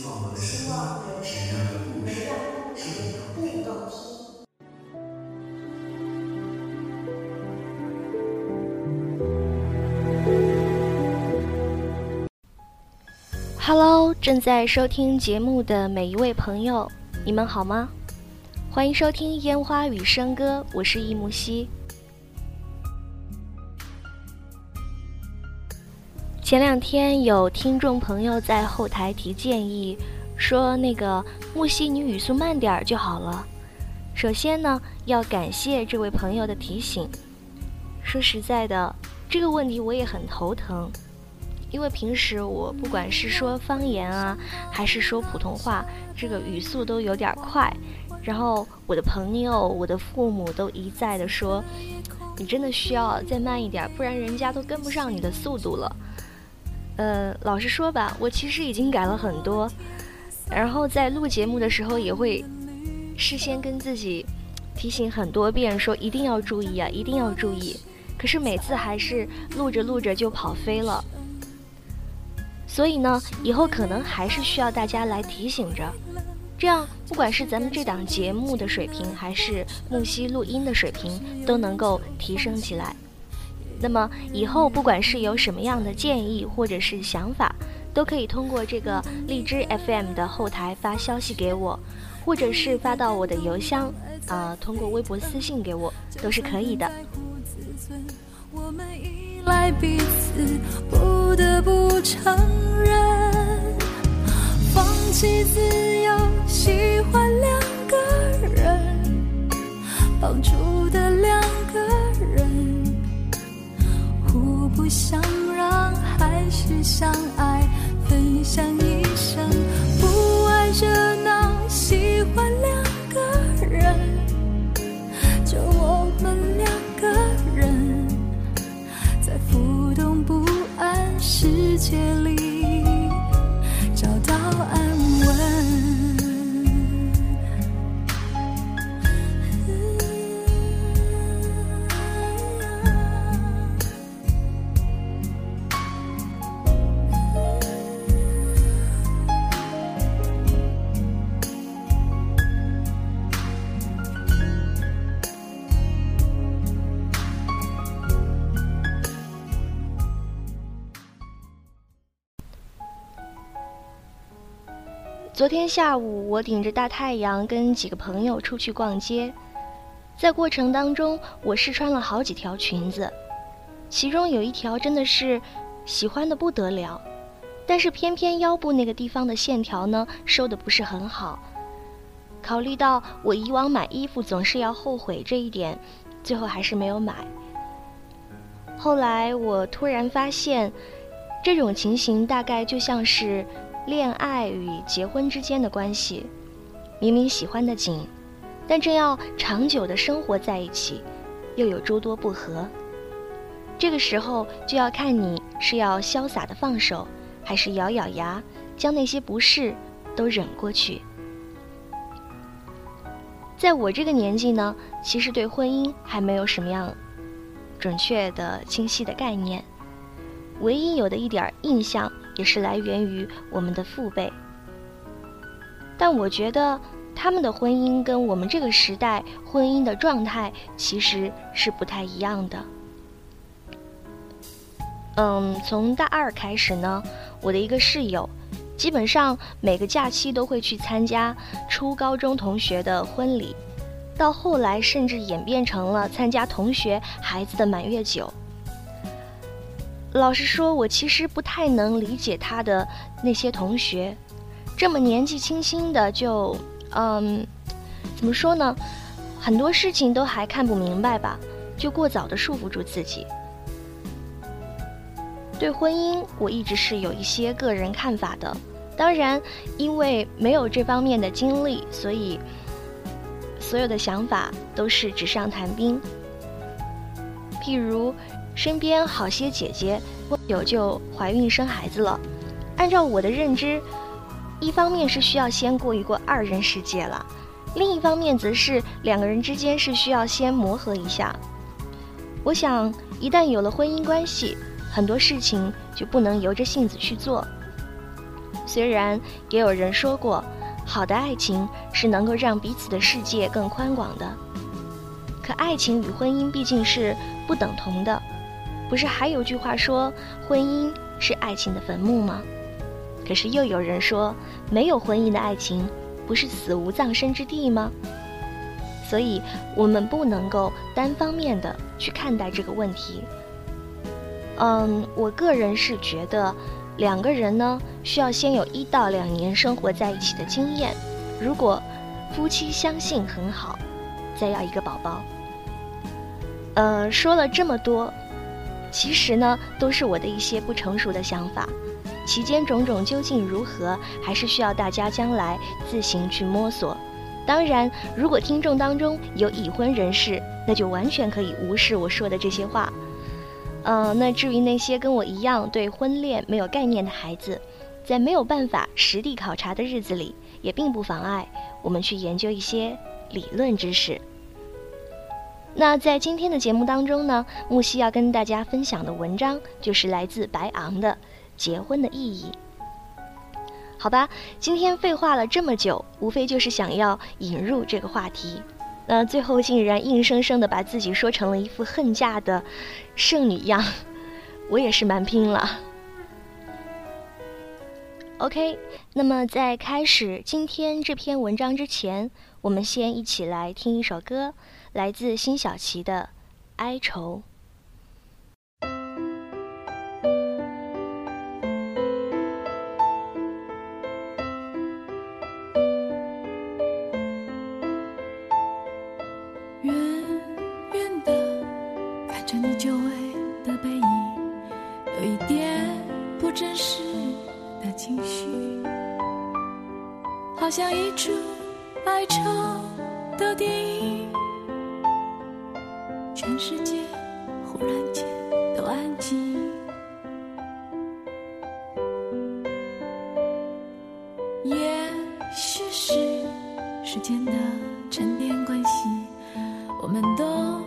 希望我的声音能让故事更动听。Hello，正在收听节目的每一位朋友，你们好吗？欢迎收听《烟花与笙歌》，我是易木兮。前两天有听众朋友在后台提建议，说那个木兮你语速慢点儿就好了。首先呢，要感谢这位朋友的提醒。说实在的，这个问题我也很头疼，因为平时我不管是说方言啊，还是说普通话，这个语速都有点快。然后我的朋友、我的父母都一再的说，你真的需要再慢一点，不然人家都跟不上你的速度了。呃，老实说吧，我其实已经改了很多，然后在录节目的时候也会事先跟自己提醒很多遍，说一定要注意啊，一定要注意。可是每次还是录着录着就跑飞了，所以呢，以后可能还是需要大家来提醒着，这样不管是咱们这档节目的水平，还是木西录音的水平，都能够提升起来。那么以后不管是有什么样的建议或者是想法，都可以通过这个荔枝 FM 的后台发消息给我，或者是发到我的邮箱，啊，通过微博私信给我都是可以的。我们依赖彼此，不得不承认，放弃自由，喜欢两个人，抱住的两个。不想让，还是相爱，分享一生。不爱热闹，喜欢两个人，就我们两个人，在浮动不安世界里昨天下午，我顶着大太阳跟几个朋友出去逛街，在过程当中，我试穿了好几条裙子，其中有一条真的是喜欢的不得了，但是偏偏腰部那个地方的线条呢收的不是很好。考虑到我以往买衣服总是要后悔这一点，最后还是没有买。后来我突然发现，这种情形大概就像是。恋爱与结婚之间的关系，明明喜欢的紧，但正要长久的生活在一起，又有诸多不和。这个时候就要看你是要潇洒的放手，还是咬咬牙将那些不适都忍过去。在我这个年纪呢，其实对婚姻还没有什么样准确的、清晰的概念，唯一有的一点印象。也是来源于我们的父辈，但我觉得他们的婚姻跟我们这个时代婚姻的状态其实是不太一样的。嗯，从大二开始呢，我的一个室友，基本上每个假期都会去参加初高中同学的婚礼，到后来甚至演变成了参加同学孩子的满月酒。老实说，我其实不太能理解他的那些同学，这么年纪轻轻的就，嗯，怎么说呢？很多事情都还看不明白吧，就过早的束缚住自己。对婚姻，我一直是有一些个人看法的。当然，因为没有这方面的经历，所以所有的想法都是纸上谈兵。譬如。身边好些姐姐不久就怀孕生孩子了，按照我的认知，一方面是需要先过一过二人世界了，另一方面则是两个人之间是需要先磨合一下。我想，一旦有了婚姻关系，很多事情就不能由着性子去做。虽然也有人说过，好的爱情是能够让彼此的世界更宽广的。可爱情与婚姻毕竟是不等同的，不是还有句话说，婚姻是爱情的坟墓吗？可是又有人说，没有婚姻的爱情，不是死无葬身之地吗？所以，我们不能够单方面的去看待这个问题。嗯，我个人是觉得。两个人呢，需要先有一到两年生活在一起的经验。如果夫妻相信很好，再要一个宝宝。呃，说了这么多，其实呢，都是我的一些不成熟的想法。其间种种究竟如何，还是需要大家将来自行去摸索。当然，如果听众当中有已婚人士，那就完全可以无视我说的这些话。嗯，那至于那些跟我一样对婚恋没有概念的孩子，在没有办法实地考察的日子里，也并不妨碍我们去研究一些理论知识。那在今天的节目当中呢，木西要跟大家分享的文章就是来自白昂的《结婚的意义》。好吧，今天废话了这么久，无非就是想要引入这个话题。那最后竟然硬生生的把自己说成了一副恨嫁的剩女样，我也是蛮拼了。OK，那么在开始今天这篇文章之前，我们先一起来听一首歌，来自辛晓琪的《哀愁》。也许是时间的沉淀关系，我们都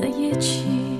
的夜景。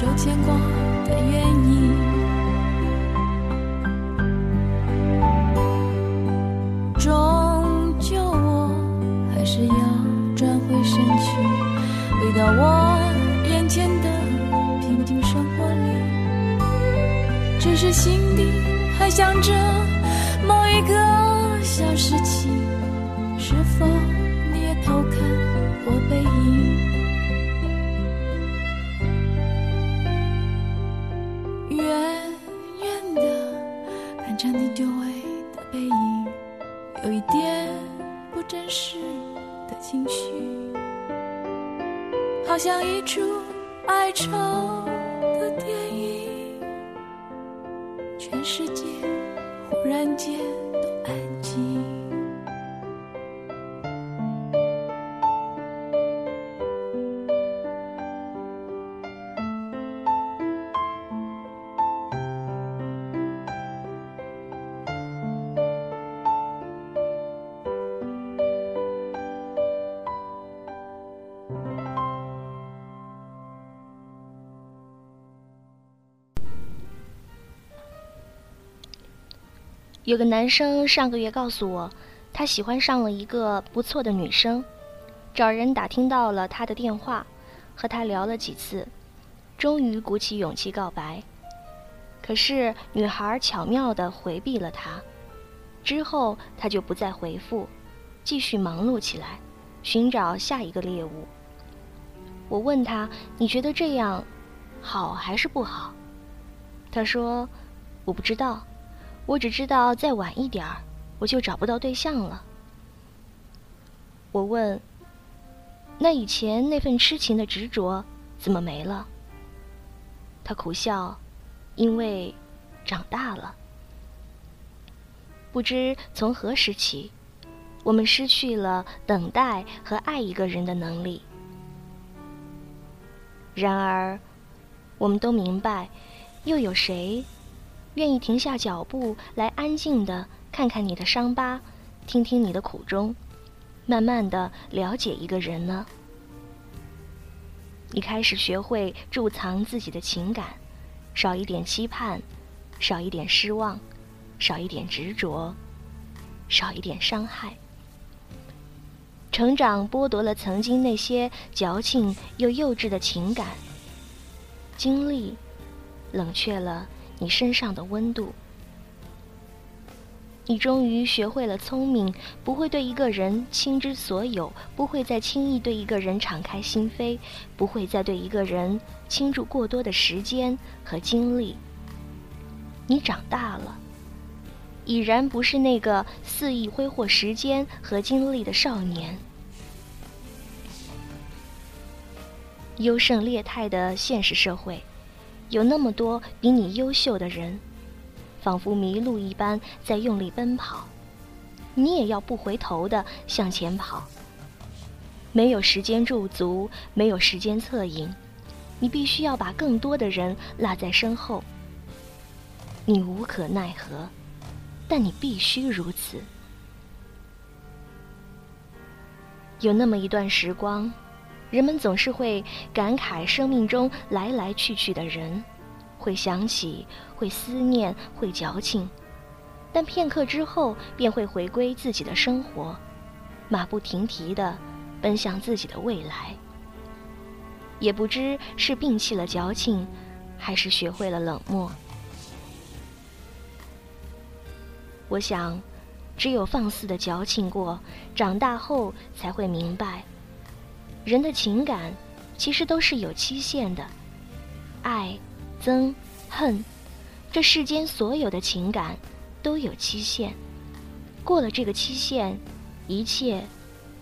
受牵挂的原因终究我还是要转回身去，回到我眼前的平静生活里，只是心底还想着某一个小事情。好像一出哀愁的电影，全世界忽然间有个男生上个月告诉我，他喜欢上了一个不错的女生，找人打听到了他的电话，和他聊了几次，终于鼓起勇气告白。可是女孩巧妙地回避了他，之后他就不再回复，继续忙碌起来，寻找下一个猎物。我问他：“你觉得这样好还是不好？”他说：“我不知道。”我只知道再晚一点儿，我就找不到对象了。我问：“那以前那份痴情的执着怎么没了？”他苦笑：“因为长大了。不知从何时起，我们失去了等待和爱一个人的能力。然而，我们都明白，又有谁？”愿意停下脚步来安静的看看你的伤疤，听听你的苦衷，慢慢的了解一个人呢？你开始学会贮藏自己的情感，少一点期盼，少一点失望，少一点执着，少一点伤害。成长剥夺了曾经那些矫情又幼稚的情感，经历冷却了。你身上的温度，你终于学会了聪明，不会对一个人倾之所有，不会再轻易对一个人敞开心扉，不会再对一个人倾注过多的时间和精力。你长大了，已然不是那个肆意挥霍时间和精力的少年。优胜劣汰的现实社会。有那么多比你优秀的人，仿佛迷路一般在用力奔跑，你也要不回头的向前跑。没有时间驻足，没有时间侧影，你必须要把更多的人落在身后。你无可奈何，但你必须如此。有那么一段时光。人们总是会感慨生命中来来去去的人，会想起，会思念，会矫情，但片刻之后便会回归自己的生活，马不停蹄地奔向自己的未来。也不知是摒弃了矫情，还是学会了冷漠。我想，只有放肆的矫情过，长大后才会明白。人的情感其实都是有期限的，爱、憎、恨，这世间所有的情感都有期限。过了这个期限，一切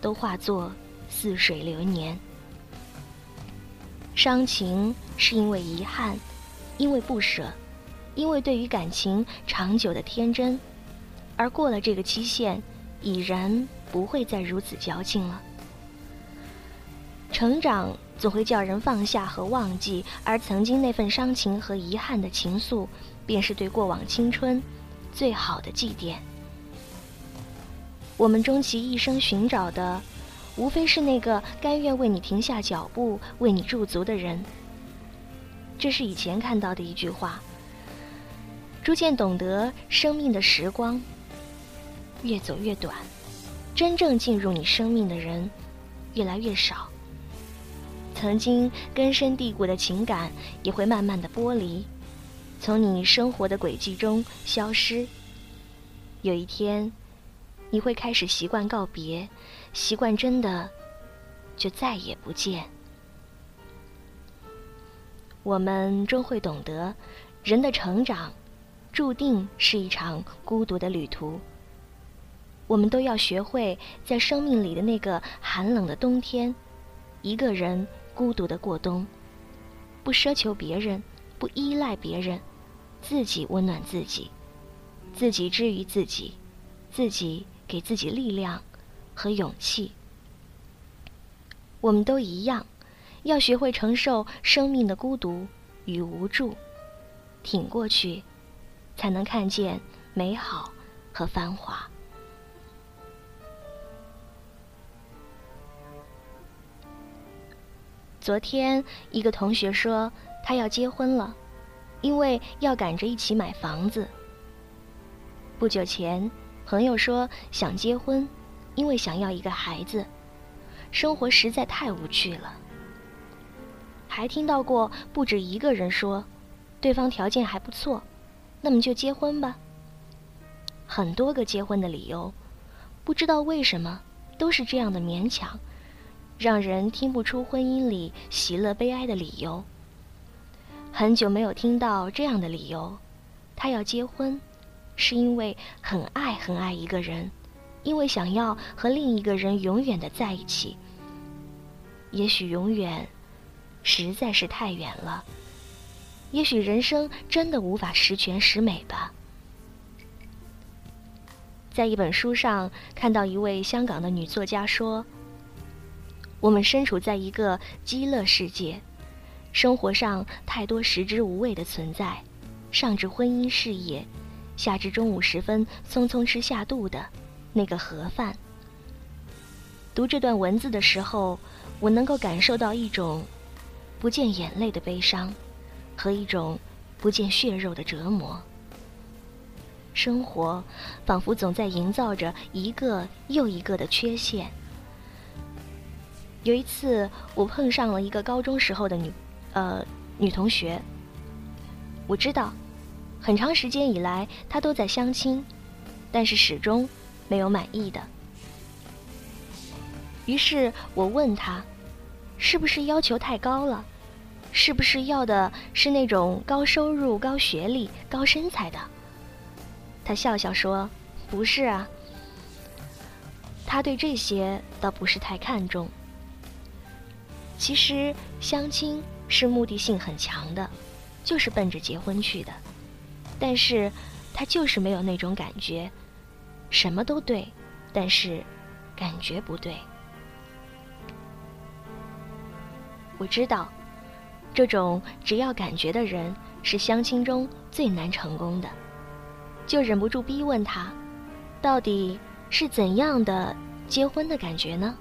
都化作似水流年。伤情是因为遗憾，因为不舍，因为对于感情长久的天真，而过了这个期限，已然不会再如此矫情了。成长总会叫人放下和忘记，而曾经那份伤情和遗憾的情愫，便是对过往青春最好的祭奠。我们终其一生寻找的，无非是那个甘愿为你停下脚步、为你驻足的人。这是以前看到的一句话。逐渐懂得，生命的时光越走越短，真正进入你生命的人越来越少。曾经根深蒂固的情感也会慢慢的剥离，从你生活的轨迹中消失。有一天，你会开始习惯告别，习惯真的就再也不见。我们终会懂得，人的成长注定是一场孤独的旅途。我们都要学会在生命里的那个寒冷的冬天，一个人。孤独的过冬，不奢求别人，不依赖别人，自己温暖自己，自己治愈自己，自己给自己力量和勇气。我们都一样，要学会承受生命的孤独与无助，挺过去，才能看见美好和繁华。昨天，一个同学说他要结婚了，因为要赶着一起买房子。不久前，朋友说想结婚，因为想要一个孩子，生活实在太无趣了。还听到过不止一个人说，对方条件还不错，那么就结婚吧。很多个结婚的理由，不知道为什么都是这样的勉强，让人听不出婚姻里喜乐悲哀的理由。很久没有听到这样的理由，他要结婚，是因为很爱很爱一个人，因为想要和另一个人永远的在一起。也许永远实在是太远了，也许人生真的无法十全十美吧。在一本书上看到一位香港的女作家说：“我们身处在一个极乐世界。”生活上太多食之无味的存在，上至婚姻事业，下至中午时分匆匆吃下肚的那个盒饭。读这段文字的时候，我能够感受到一种不见眼泪的悲伤，和一种不见血肉的折磨。生活仿佛总在营造着一个又一个的缺陷。有一次，我碰上了一个高中时候的女。呃，女同学，我知道，很长时间以来她都在相亲，但是始终没有满意的。于是我问她，是不是要求太高了？是不是要的是那种高收入、高学历、高身材的？她笑笑说：“不是啊，他对这些倒不是太看重。其实相亲。”是目的性很强的，就是奔着结婚去的，但是他就是没有那种感觉，什么都对，但是感觉不对。我知道，这种只要感觉的人是相亲中最难成功的，就忍不住逼问他，到底是怎样的结婚的感觉呢？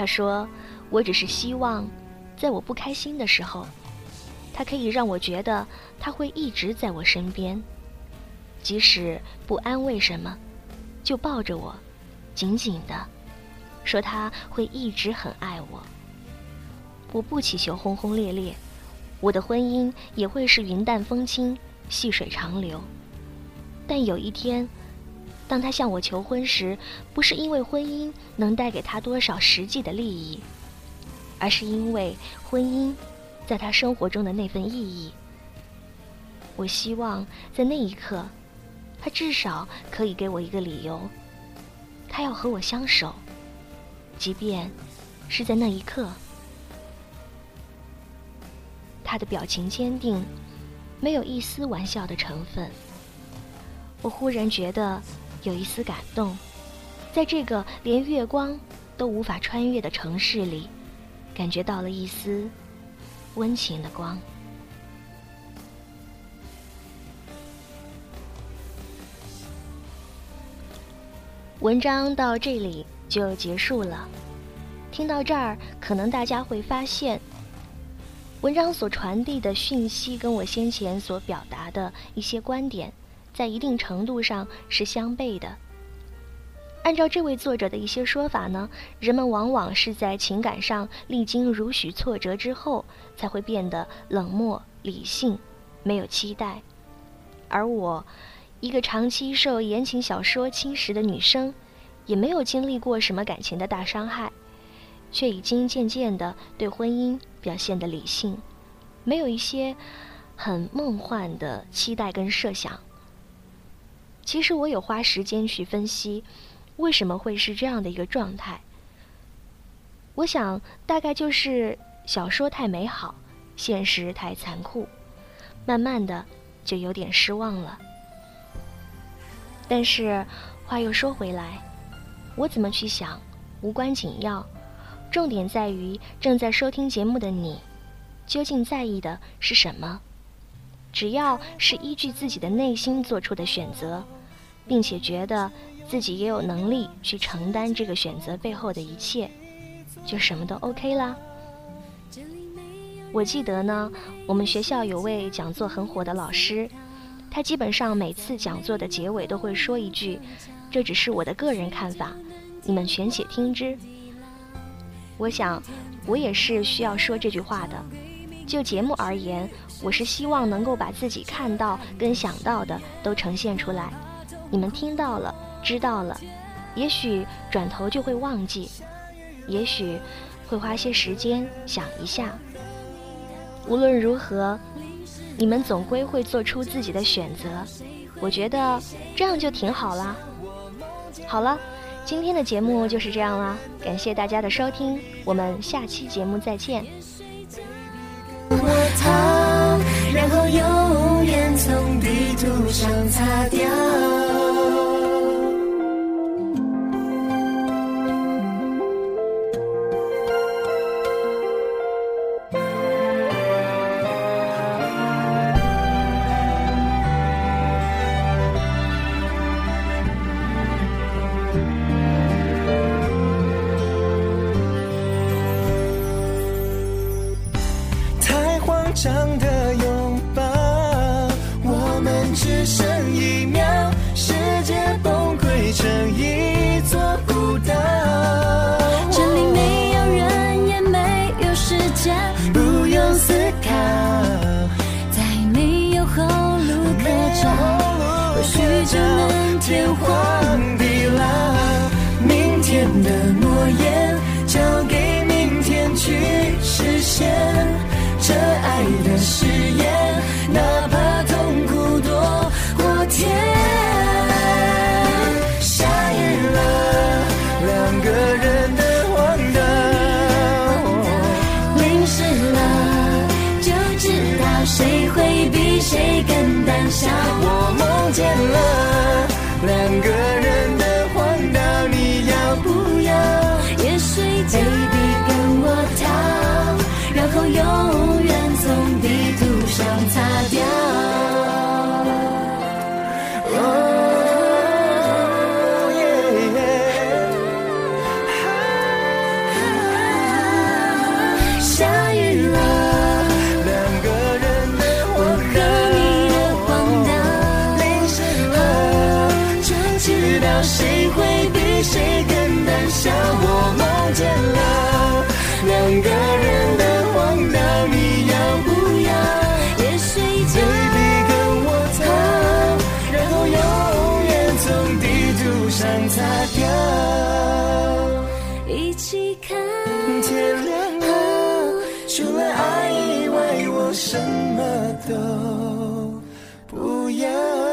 他说：“我只是希望。”在我不开心的时候，他可以让我觉得他会一直在我身边，即使不安慰什么，就抱着我，紧紧的，说他会一直很爱我。我不祈求轰轰烈烈，我的婚姻也会是云淡风轻、细水长流。但有一天，当他向我求婚时，不是因为婚姻能带给他多少实际的利益。而是因为婚姻，在他生活中的那份意义。我希望在那一刻，他至少可以给我一个理由，他要和我相守，即便是在那一刻。他的表情坚定，没有一丝玩笑的成分。我忽然觉得有一丝感动，在这个连月光都无法穿越的城市里。感觉到了一丝温情的光。文章到这里就结束了。听到这儿，可能大家会发现，文章所传递的讯息跟我先前所表达的一些观点，在一定程度上是相悖的。按照这位作者的一些说法呢，人们往往是在情感上历经如许挫折之后，才会变得冷漠、理性，没有期待。而我，一个长期受言情小说侵蚀的女生，也没有经历过什么感情的大伤害，却已经渐渐的对婚姻表现的理性，没有一些很梦幻的期待跟设想。其实我有花时间去分析。为什么会是这样的一个状态？我想，大概就是小说太美好，现实太残酷，慢慢的就有点失望了。但是话又说回来，我怎么去想无关紧要，重点在于正在收听节目的你，究竟在意的是什么？只要是依据自己的内心做出的选择，并且觉得。自己也有能力去承担这个选择背后的一切，就什么都 OK 啦。我记得呢，我们学校有位讲座很火的老师，他基本上每次讲座的结尾都会说一句：“这只是我的个人看法，你们全且听之。”我想，我也是需要说这句话的。就节目而言，我是希望能够把自己看到跟想到的都呈现出来。你们听到了，知道了，也许转头就会忘记，也许会花些时间想一下。无论如何。你们总归会做出自己的选择，我觉得这样就挺好啦。好了，今天的节目就是这样啦，感谢大家的收听，我们下期节目再见。我逃，然后永远从地图上擦掉。只剩一秒世界崩溃成一座孤岛。这里没有人也没有时间不用思考再没有后路可找或许就能天荒地老明天的诺言交给明天去实现这爱的誓言。那 baby 跟我跳然后用什么都不要。